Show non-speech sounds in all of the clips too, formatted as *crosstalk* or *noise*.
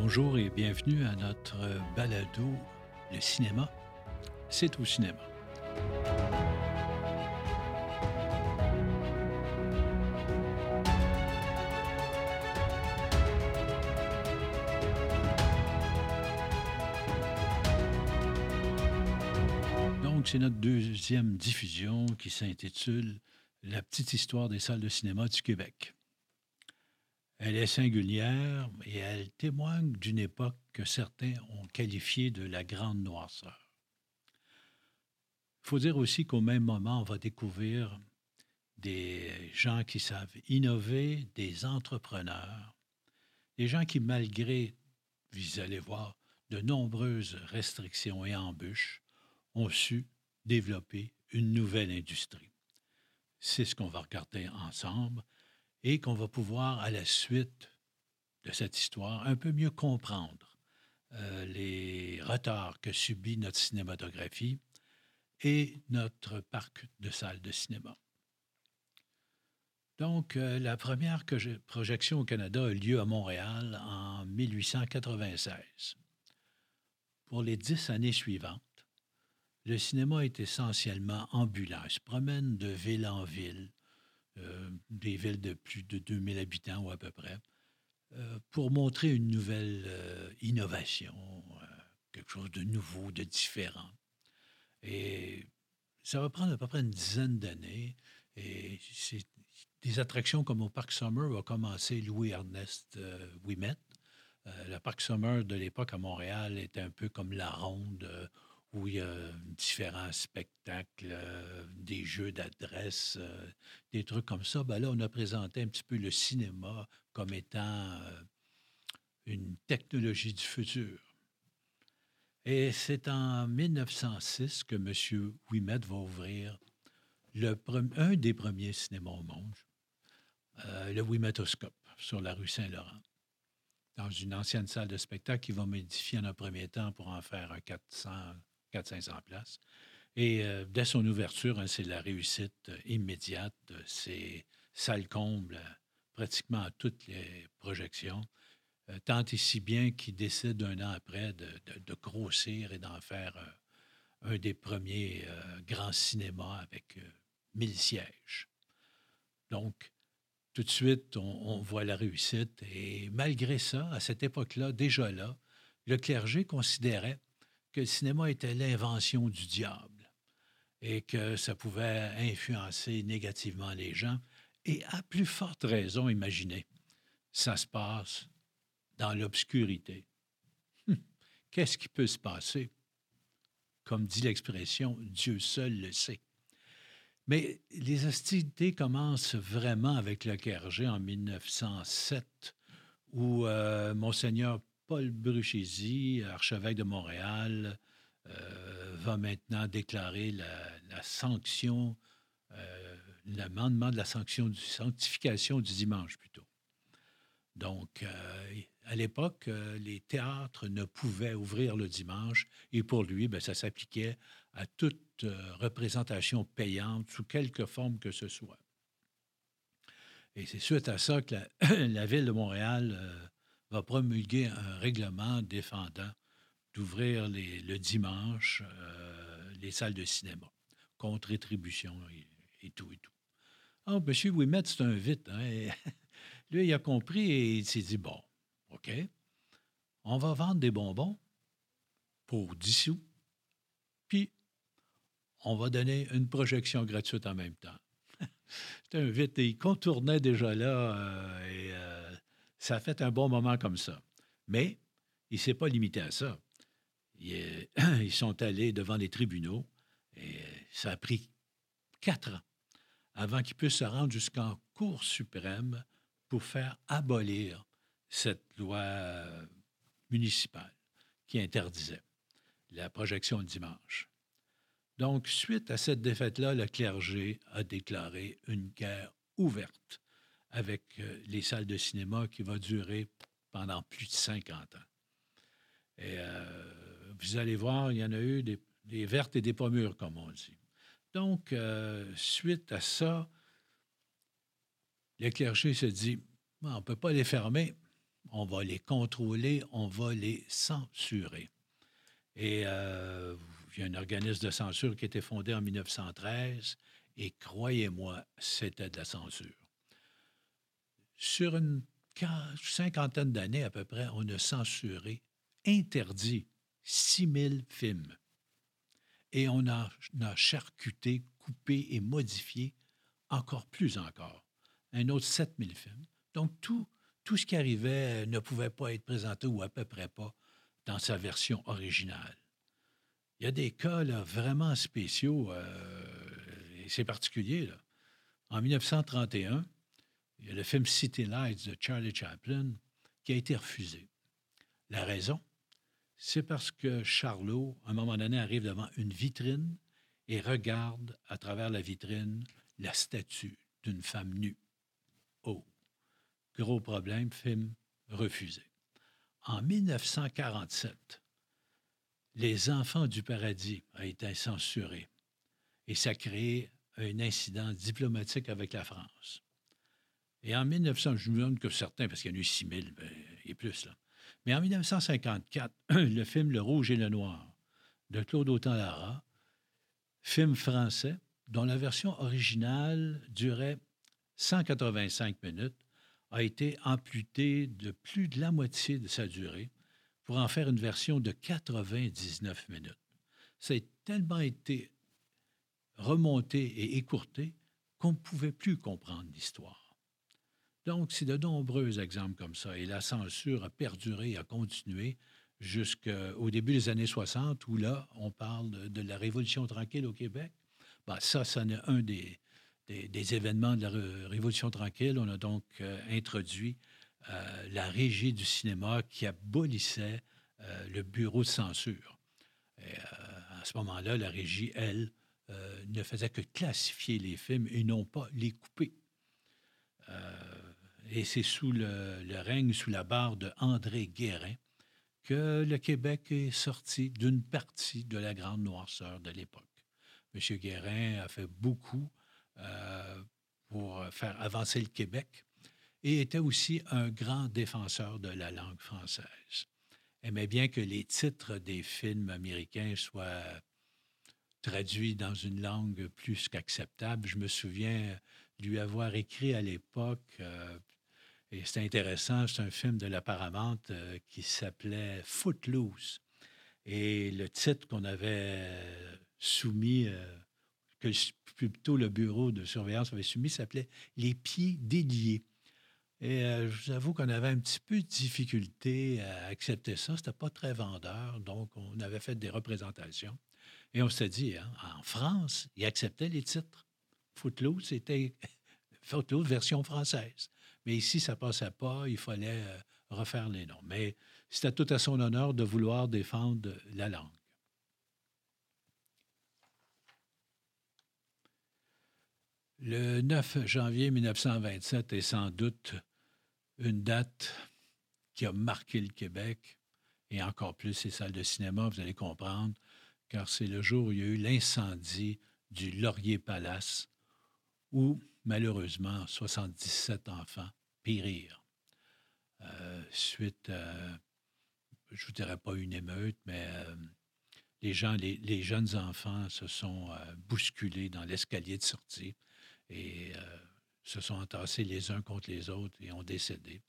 Bonjour et bienvenue à notre balado Le cinéma, c'est au cinéma. Donc, c'est notre deuxième diffusion qui s'intitule La petite histoire des salles de cinéma du Québec. Elle est singulière et elle témoigne d'une époque que certains ont qualifiée de la grande noirceur. Il faut dire aussi qu'au même moment, on va découvrir des gens qui savent innover, des entrepreneurs, des gens qui, malgré, vous allez voir, de nombreuses restrictions et embûches, ont su développer une nouvelle industrie. C'est ce qu'on va regarder ensemble et qu'on va pouvoir, à la suite de cette histoire, un peu mieux comprendre euh, les retards que subit notre cinématographie et notre parc de salles de cinéma. Donc, euh, la première projection au Canada a eu lieu à Montréal en 1896. Pour les dix années suivantes, le cinéma est essentiellement ambulant. Il se promène de ville en ville, des villes de plus de 2000 habitants ou à peu près, euh, pour montrer une nouvelle euh, innovation, quelque chose de nouveau, de différent. Et ça va prendre à peu près une dizaine d'années. Et c'est des attractions comme au Parc Summer va commencer Louis-Ernest Ouimet. le Parc Summer de l'époque à Montréal était un peu comme la ronde où il y a différents spectacles, euh, des jeux d'adresse, euh, des trucs comme ça. Ben là, on a présenté un petit peu le cinéma comme étant euh, une technologie du futur. Et c'est en 1906 que M. Ouimet va ouvrir un des premiers cinémas au monde, le Ouimetoscope, sur la rue Saint-Laurent dans une ancienne salle de spectacle qui va modifier en un premier temps pour en faire un 400, 400-500 places. Et euh, dès son ouverture, hein, c'est la réussite euh, immédiate. C'est salle comble euh, pratiquement à toutes les projections. tant et si bien qu'il décide un an après de, grossir et d'en faire un des premiers grands cinémas avec 1000 sièges. Donc, tout de suite, on, voit la réussite. Et malgré ça, à cette époque-là, déjà là, le clergé considérait que le cinéma était l'invention du diable et que ça pouvait influencer négativement les gens. Et à plus forte raison, imaginez, ça se passe dans l'obscurité. Hum, qu'est-ce qui peut se passer? Comme dit l'expression, Dieu seul le sait. Mais les hostilités commencent vraiment avec le clergé en 1907, où euh, Monseigneur Paul Bruchesi, archevêque de Montréal, euh, va maintenant déclarer la, sanction, euh, l'amendement de la sanction du sanctification du dimanche plutôt. Donc, euh, à l'époque, les théâtres ne pouvaient ouvrir le dimanche et pour lui, ben, ça s'appliquait à toute représentation payante sous quelque forme que ce soit. Et c'est suite à ça que la *coughs* ville de Montréal va promulguer un règlement défendant d'ouvrir le dimanche euh, les salles de cinéma contre rétribution et, tout et tout. Ah, M. Ouimet, c'est un vite. Hein, *laughs* lui, il a compris et il s'est dit, bon, OK, on va vendre des bonbons pour 10 sous, puis on va donner une projection gratuite en même temps. *laughs* c'est un vite. Il contournait déjà là euh, et euh, ça a fait un bon moment comme ça. Mais il ne s'est pas limité à ça. *clears throat* Ils sont allés devant les tribunaux et ça a pris quatre ans avant qu'ils puissent se rendre jusqu'en Cour suprême pour faire abolir cette loi municipale qui interdisait la projection le dimanche. Donc, suite à cette défaite-là, le clergé a déclaré une guerre ouverte avec euh, les salles de cinéma qui va durer pendant plus de 50 ans. Et euh, vous allez voir, il y en a eu des, vertes et des pommures, comme on dit. Donc, euh, suite à ça, le clergé se dit on ne peut pas les fermer, on va les contrôler, on va les censurer. Et il y a un organisme de censure qui a été fondé en 1913, et croyez-moi, c'était de la censure. Sur une cinquantaine d'années à peu près, on a censuré, interdit 6000 films. Et on a, a charcuté, coupé et modifié encore plus encore. Un autre 7000 films. Donc, tout, tout ce qui arrivait ne pouvait pas être présenté ou à peu près pas dans sa version originale. Il y a des cas là, vraiment spéciaux, euh, et c'est particulier. En 1931, il y a le film City Lights de Charlie Chaplin qui a été refusé. La raison, c'est parce que Charlot, à un moment donné, arrive devant une vitrine et regarde à travers la vitrine la statue d'une femme nue. Oh, gros problème, film refusé. En 1947, Les Enfants du paradis a été censuré et ça a créé un incident diplomatique avec la France. Et en 1900, je me demande que certains, parce qu'il y en a eu 6 000 ben, et plus, là. Mais en 1954, *clears throat* le film Le Rouge et le Noir de Claude Autant-Lara, film français dont la version originale durait 185 minutes, a été amputée de plus de la moitié de sa durée pour en faire une version de 99 minutes. Ça a tellement été remonté et écourté qu'on ne pouvait plus comprendre l'histoire. Donc, c'est de nombreux exemples comme ça. Et la censure a perduré, a continué jusqu'au début des années 60, où là, on parle de, la Révolution tranquille au Québec. Ben, ça, ça est un des, événements de la Révolution tranquille. On a donc euh, introduit euh, la régie du cinéma qui abolissait euh, le bureau de censure. À ce moment-là, la régie, elle, ne faisait que classifier les films et non pas les couper. Et c'est sous le, règne, sous la barre de André Guérin, que le Québec est sorti d'une partie de la grande noirceur de l'époque. M. Guérin a fait beaucoup euh, pour faire avancer le Québec et était aussi un grand défenseur de la langue française. Aimait bien que les titres des films américains soient traduits dans une langue plus qu'acceptable. Je me souviens lui avoir écrit à l'époque, euh, et c'est intéressant, c'est un film de la Paramount euh, qui s'appelait Footloose. Et le titre qu'on avait soumis que plutôt le bureau de surveillance avait soumis s'appelait Les pieds déliés. Et euh, je vous avoue qu'on avait un petit peu de difficulté à accepter ça. C'était pas très vendeur, donc on avait fait des représentations. Et on s'est dit, hein, en France, ils acceptaient les titres. Footloose, c'était *laughs* Footloose version française. Mais ici, ça passait pas, il fallait euh, refaire les noms. Mais c'était tout à son honneur de vouloir défendre la langue. Le 9 janvier 1927 est sans doute une date qui a marqué le Québec et encore plus les salles de cinéma, vous allez comprendre, car c'est le jour où il y a eu l'incendie du Laurier Palace où, malheureusement, 77 enfants périrent. Euh, suite à, je ne vous dirais pas une émeute, mais euh, les, jeunes enfants se sont euh, bousculés dans l'escalier de sortie et euh, se sont entassés les uns contre les autres et ont décédé.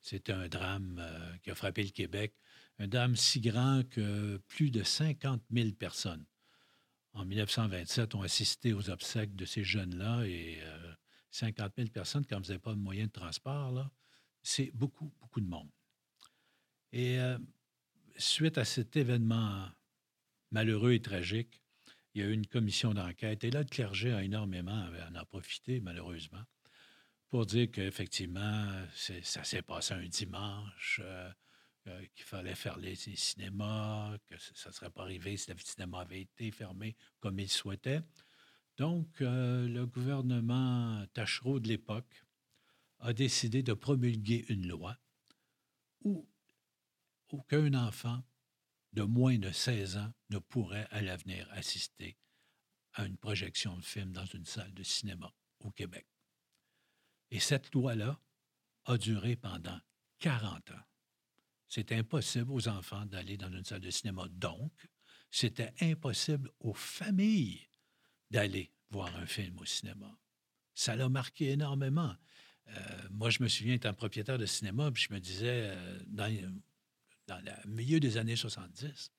C'était un drame euh, qui a frappé le Québec, un drame si grand que plus de 50 000 personnes en 1927 ont assisté aux obsèques de ces jeunes-là et 50 euh, 000 personnes, quand vous n'avez pas de moyen de transport, c'est beaucoup, beaucoup de monde. Et suite à cet événement malheureux et tragique, il y a eu une commission d'enquête. Et là, le clergé a énormément en a profité, malheureusement, pour dire qu'effectivement, ça s'est passé un dimanche, euh, euh, qu'il fallait faire les, cinémas, que ça ne serait pas arrivé si le cinéma avait été fermé comme il souhaitait. Donc, euh, le gouvernement Tachereau de l'époque a décidé de promulguer une loi où aucun enfant de moins de 16 ans ne pourrait à l'avenir assister à une projection de film dans une salle de cinéma au Québec. Et cette loi-là a duré pendant 40 ans. C'était impossible aux enfants d'aller dans une salle de cinéma. Donc, c'était impossible aux familles d'aller voir un film au cinéma. Ça l'a marqué énormément. Euh, moi, je me souviens étant propriétaire de cinéma, puis je me disais, euh, dans, le milieu des années 70,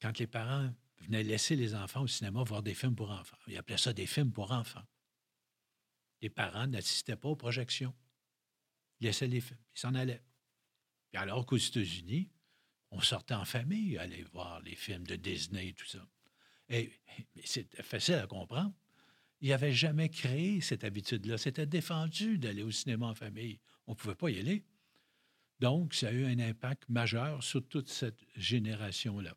quand les parents venaient laisser les enfants au cinéma voir des films pour enfants, ils appelaient ça des films pour enfants. Les parents n'assistaient pas aux projections. Ils laissaient les films, ils s'en allaient. Puis alors qu'aux États-Unis, on sortait en famille, aller voir les films de Disney et tout ça. Et, c'est facile à comprendre. Il n'avait jamais créé cette habitude-là. C'était défendu d'aller au cinéma en famille. On ne pouvait pas y aller. Donc, ça a eu un impact majeur sur toute cette génération-là.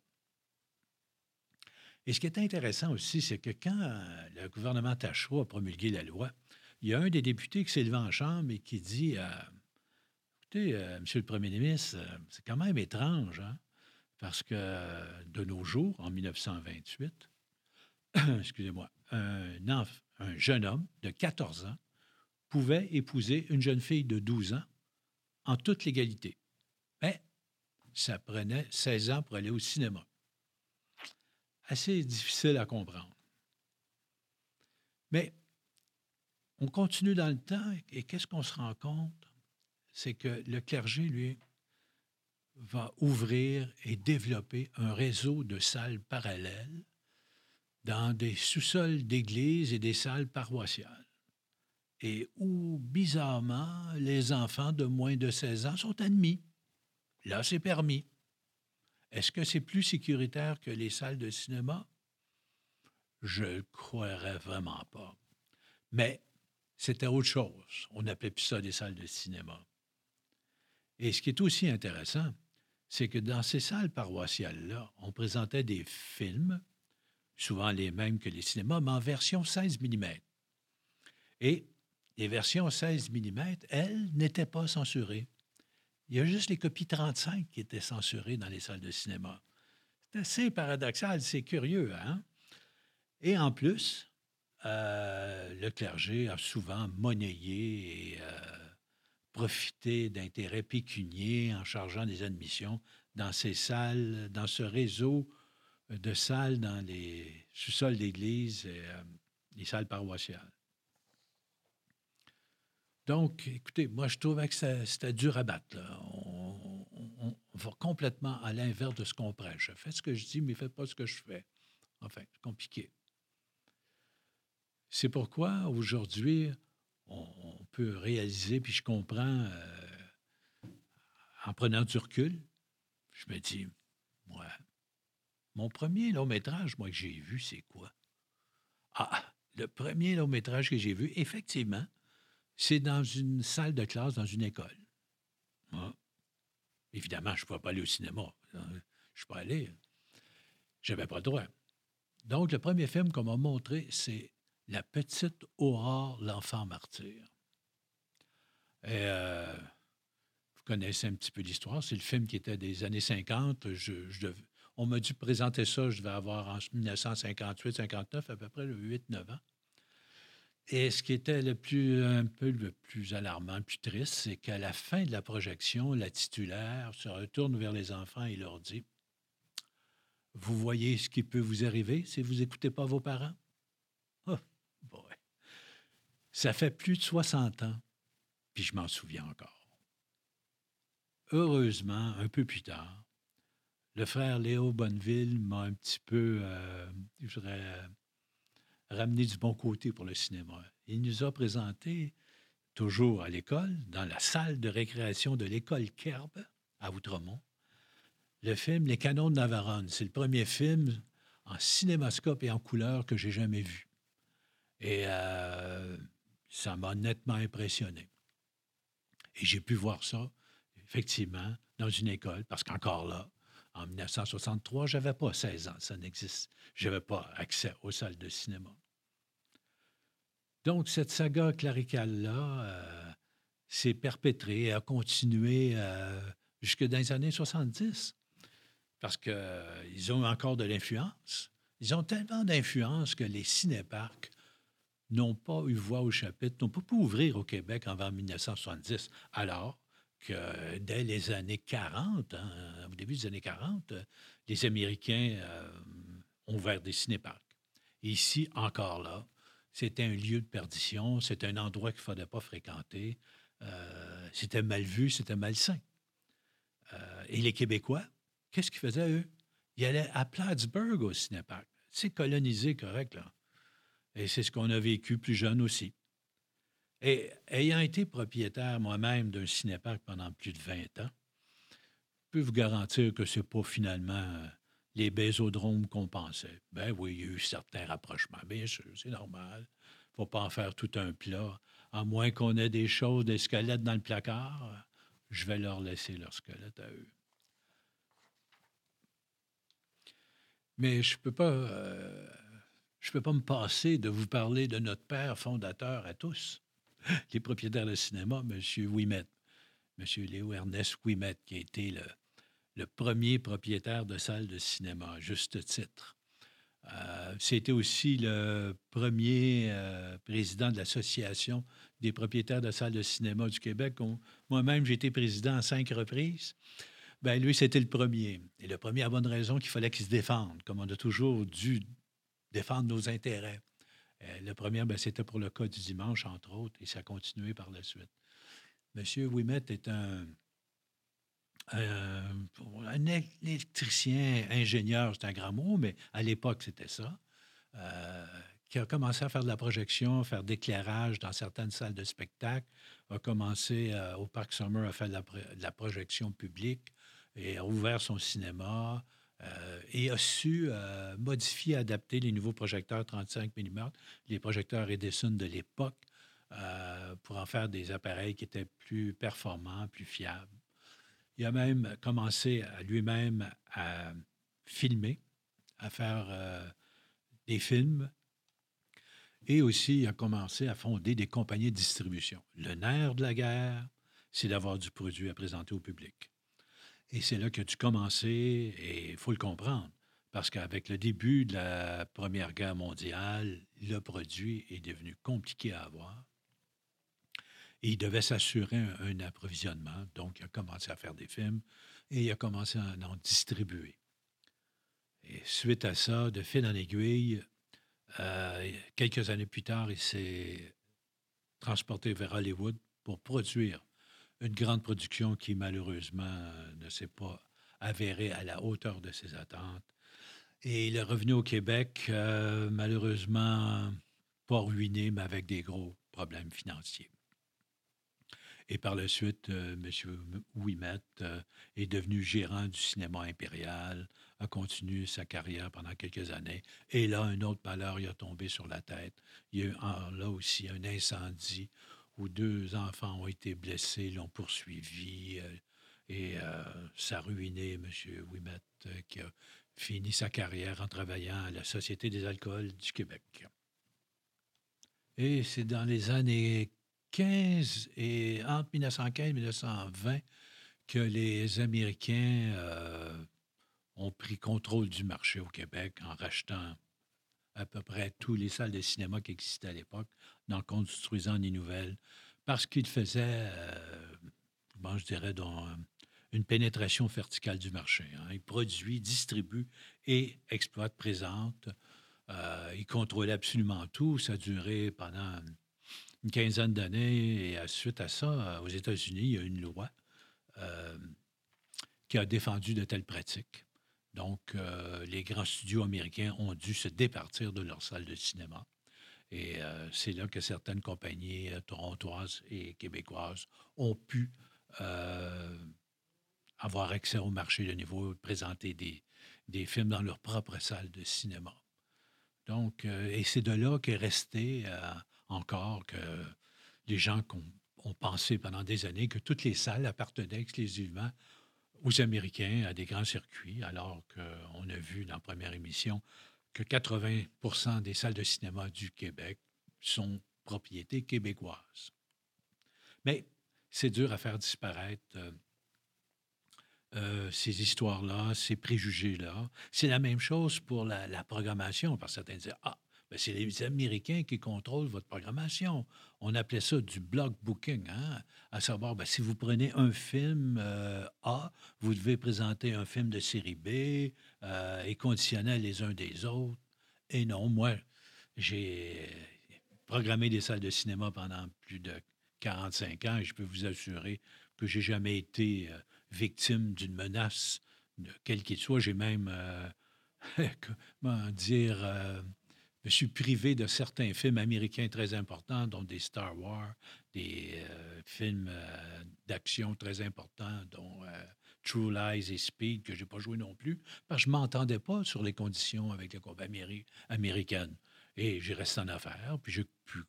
Et ce qui est intéressant aussi, c'est que quand le gouvernement Tachereau a promulgué la loi, il y a un des députés qui s'est en chambre et qui dit Écoutez, euh, Monsieur le Premier ministre, euh, c'est quand même étrange, hein, parce que de nos jours, en 1928, *clears throat* excusez-moi, un, un jeune homme de 14 ans pouvait épouser une jeune fille de 12 ans en toute légalité. Mais ça prenait 16 ans pour aller au cinéma. Assez difficile à comprendre. Mais on continue dans le temps et qu'est-ce qu'on se rend compte? C'est que le clergé, lui, va ouvrir et développer un réseau de salles parallèles dans des sous-sols d'églises et des salles paroissiales. Et où, bizarrement, les enfants de moins de 16 ans sont admis. Là, c'est permis. Est-ce que c'est plus sécuritaire que les salles de cinéma? Je ne croirais vraiment pas. Mais c'était autre chose. On n'appelait plus ça des salles de cinéma. Et ce qui est aussi intéressant, c'est que dans ces salles paroissiales-là, on présentait des films, souvent les mêmes que les cinémas, mais en version 16 mm. Et les versions 16 mm, elles, n'étaient pas censurées. Il y a juste les copies 35 qui étaient censurées dans les salles de cinéma. C'est assez paradoxal, c'est curieux, hein? Et en plus, euh, le clergé a souvent monnayé et euh, profité d'intérêts pécuniers en chargeant des admissions dans ces salles, dans ce réseau de salles dans les sous-sols d'église et euh, les salles paroissiales. Donc, écoutez, moi, je trouvais que c'était dur à battre. On, on, va complètement à l'inverse de ce qu'on prêche. Faites ce que je dis, mais faites pas ce que je fais. Enfin, c'est compliqué. C'est pourquoi aujourd'hui, on, peut réaliser, puis je comprends, euh, en prenant du recul, je me dis, ouais, mon premier long métrage, moi, que j'ai vu, c'est quoi? Ah, le premier long métrage que j'ai vu, effectivement, c'est dans une salle de classe, dans une école. Ah. Évidemment, je ne pouvais pas aller au cinéma. Je ne suis pas allé. Je n'avais pas le droit. Donc, le premier film qu'on m'a montré, c'est la petite Aurore, l'enfant martyr. Euh, vous connaissez un petit peu l'histoire. C'est le film qui était des années 50. Je, on m'a dû présenter ça, je devais avoir en 1958-59, à peu près 8-9 ans. Et ce qui était le plus, un peu le plus alarmant, le plus triste, c'est qu'à la fin de la projection, la titulaire se retourne vers les enfants et leur dit Vous voyez ce qui peut vous arriver si vous n'écoutez pas vos parents ça fait plus de 60 ans, puis je m'en souviens encore. Heureusement, un peu plus tard, le frère Léo Bonneville m'a un petit peu, euh, je voudrais, ramené du bon côté pour le cinéma. Il nous a présenté, toujours à l'école, dans la salle de récréation de l'école Kerb, à Outremont, le film Les Canons de Navarone. C'est le premier film en cinémascope et en couleur que j'ai jamais vu. Et euh, ça m'a nettement impressionné. Et j'ai pu voir ça, effectivement, dans une école, parce qu'encore là, en 1963, je n'avais pas 16 ans, ça n'existe. Je n'avais pas accès aux salles de cinéma. Donc, cette saga cléricale-là euh, s'est perpétrée et a continué euh, jusque dans les années 70, parce qu'ils ont encore de l'influence. Ils ont tellement d'influence que les cinéparcs n'ont pas eu voix au chapitre, n'ont pas pu ouvrir au Québec avant 1970. Alors, euh, dès les années 40, hein, au début des années 40, les Américains ont ouvert des cinéparcs. Ici, encore là, c'était un lieu de perdition, c'était un endroit qu'il ne fallait pas fréquenter. c'était mal vu, c'était malsain. et les Québécois, qu'est-ce qu'ils faisaient, eux? Ils allaient à Plattsburgh au cinéparc. C'est colonisé, correct, là. Et c'est ce qu'on a vécu plus jeune aussi. Et ayant été propriétaire moi-même d'un cinéparc pendant plus de 20 ans, je peux vous garantir que ce n'est pas finalement euh, les bésodromes qu'on pensait. Ben oui, il y a eu certains rapprochements, bien sûr, c'est normal. Il ne faut pas en faire tout un plat. À moins qu'on ait des choses, des squelettes dans le placard, je vais leur laisser leur squelette à eux. Mais je ne peux pas. Euh, je peux pas me passer de vous parler de notre père fondateur à tous, *laughs* les propriétaires de cinéma, M. Ouimet, M. Léo Ernest Ouimet, qui a été le, premier propriétaire de salle de cinéma, à juste titre. Euh, C'était aussi le premier euh, président de l'Association des propriétaires de salles de cinéma du Québec. Moi-même, j'ai été président à cinq reprises. Ben lui, c'était le premier. Et le premier a bonne raison qu'il fallait qu'il se défende, comme on a toujours dû défendre nos intérêts. Euh, le premier, ben, c'était pour le cas du dimanche, entre autres, et ça a continué par la suite. Monsieur Ouimet est un, un, électricien, ingénieur, c'est un grand mot, mais à l'époque, c'était ça, euh, qui a commencé à faire de la projection, faire d'éclairage dans certaines salles de spectacle, a commencé euh, au Parc Summer à faire de la projection publique, et a ouvert son cinéma euh, et a su euh, modifier, adapter les nouveaux projecteurs 35 mm, les projecteurs Edison de l'époque, euh, pour en faire des appareils qui étaient plus performants, plus fiables. Il a même commencé lui-même à filmer, à faire des films et aussi il a commencé à fonder des compagnies de distribution. Le nerf de la guerre, c'est d'avoir du produit à présenter au public. Et c'est là que tu commencé, et il faut le comprendre, parce qu'avec le début de la Première Guerre mondiale, le produit est devenu compliqué à avoir. Il devait s'assurer un, approvisionnement. Donc, il a commencé à faire des films et il a commencé à en distribuer. Et suite à ça, de fil en aiguille, euh, quelques années plus tard, il s'est transporté vers Hollywood pour produire une grande production qui, malheureusement, ne s'est pas avérée à la hauteur de ses attentes. Et il est revenu au Québec, euh, malheureusement, pas ruiné, mais avec des gros problèmes financiers. Et par la suite, euh, M. Ouimet euh, est devenu gérant du cinéma impérial, a continué sa carrière pendant quelques années. Et là, un autre malheur il a tombé sur la tête. Il y a eu là aussi un incendie où deux enfants ont été blessés, l'ont poursuivi euh, et euh, ça a ruiné M. Ouimet, euh, qui a fini sa carrière en travaillant à la Société des alcools du Québec. Et c'est dans les années 15 et entre 1915 et 1920 que les Américains ont pris contrôle du marché au Québec en rachetant à peu près tous les salles de cinéma qui existaient à l'époque, en construisant des nouvelles, parce qu'ils faisaient, euh, bon, je dirais, dans une pénétration verticale du marché. Hein. Ils produisent, distribuent et exploitent, présentent. Euh, ils contrôlaient absolument tout. Ça a duré pendant une quinzaine d'années. Et suite à ça, aux États-Unis, il y a une loi euh, qui a défendu de telles pratiques. Donc, euh, les grands studios américains ont dû se départir de leurs salles de cinéma. Et euh, c'est là que certaines compagnies euh, torontoises et québécoises ont pu avoir accès au marché de niveau, présenter des, films dans leur propre salle de cinéma. Donc, et c'est de là qu'est resté encore que les gens ont pensé pendant des années que toutes les salles appartenaient exclusivement aux Américains à des grands circuits, alors qu'on a vu dans la première émission que 80% des salles de cinéma du Québec sont propriétés québécoises. Mais c'est dur à faire disparaître euh, euh, ces histoires-là, ces préjugés-là. C'est la même chose pour la, programmation, parce que certains disent Ah, c'est les Américains qui contrôlent votre programmation. On appelait ça du block booking, hein? à savoir, ben, si vous prenez un film euh, A, vous devez présenter un film de série B euh, et conditionnel les uns des autres. Et non, moi, j'ai programmé des salles de cinéma pendant plus de 45 ans et je peux vous assurer que j'ai jamais été euh, victime d'une menace, de quel qu'il soit. J'ai même, *laughs* comment dire, me suis privé de certains films américains très importants, dont des Star Wars, des euh, films euh, d'action très importants, dont euh, True Lies et Speed, que je n'ai pas joué non plus, parce que je ne m'entendais pas sur les conditions avec la compagnie américaine. Et j'ai resté en affaires, puis j'ai pu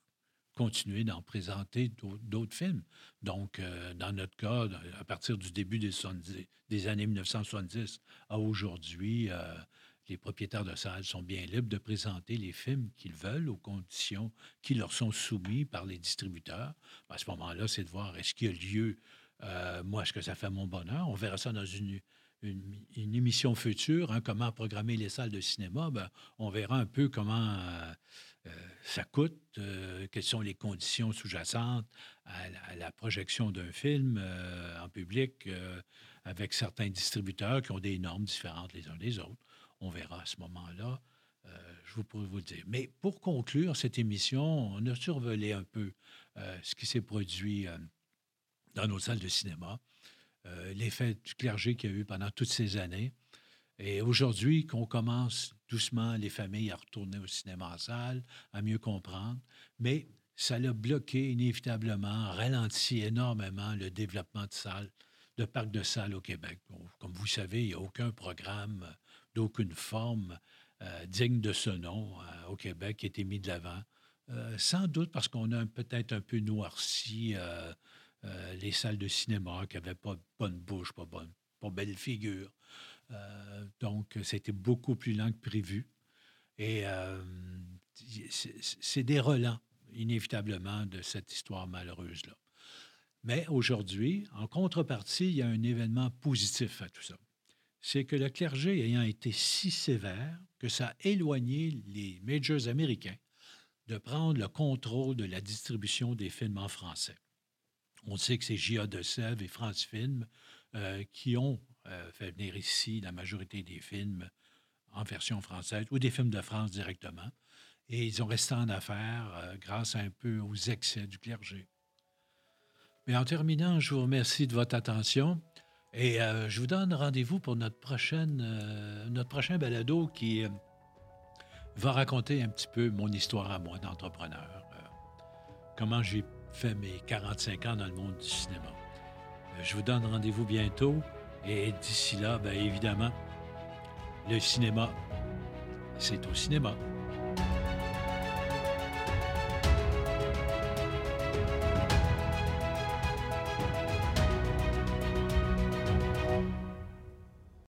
continuer d'en présenter d'autres films. Donc, dans notre cas, à partir du début des, des années 1970 à aujourd'hui, les propriétaires de salles sont bien libres de présenter les films qu'ils veulent aux conditions qui leur sont soumises par les distributeurs. À ce moment-là, c'est de voir est-ce qu'il y a lieu, euh, moi, est-ce que ça fait mon bonheur? On verra ça dans une, émission future, hein, comment programmer les salles de cinéma. Ben, on verra un peu comment euh, euh, ça coûte, quelles sont les conditions sous-jacentes à, la projection d'un film en public avec certains distributeurs qui ont des normes différentes les uns des autres. On verra à ce moment-là. Euh, je pourrais vous le dire. Mais pour conclure cette émission, on a survolé un peu euh, ce qui s'est produit euh, dans nos salles de cinéma, l'effet du clergé qu'il y a eu pendant toutes ces années. Et aujourd'hui, qu'on commence doucement les familles à retourner au cinéma en salle, à mieux comprendre, mais ça l'a bloqué inévitablement, ralenti énormément le développement de salles, de parcs de salles au Québec. Comme vous savez, il n'y a aucun programme d'aucune forme euh, digne de ce nom euh, au Québec qui a été mis de l'avant. Euh, sans doute parce qu'on a peut-être un peu noirci les salles de cinéma qui n'avaient pas bonne bouche, pas bonne, belle figure. donc, c'était beaucoup plus lent que prévu. Et c'est des relents, inévitablement, de cette histoire malheureuse-là. Mais aujourd'hui, en contrepartie, il y a un événement positif à tout ça c'est que le clergé ayant été si sévère que ça a éloigné les majors américains de prendre le contrôle de la distribution des films en français. On sait que c'est J.A. de Sèvres et France Film euh, qui ont euh, fait venir ici la majorité des films en version française ou des films de France directement. Et ils ont resté en affaires euh, grâce un peu aux excès du clergé. Mais en terminant, je vous remercie de votre attention. Et euh, je vous donne rendez-vous pour notre, prochaine, euh, prochain balado qui euh, va raconter un petit peu mon histoire à moi d'entrepreneur. comment j'ai fait mes 45 ans dans le monde du cinéma. je vous donne rendez-vous bientôt. Et d'ici là, bien évidemment, le cinéma, c'est au cinéma.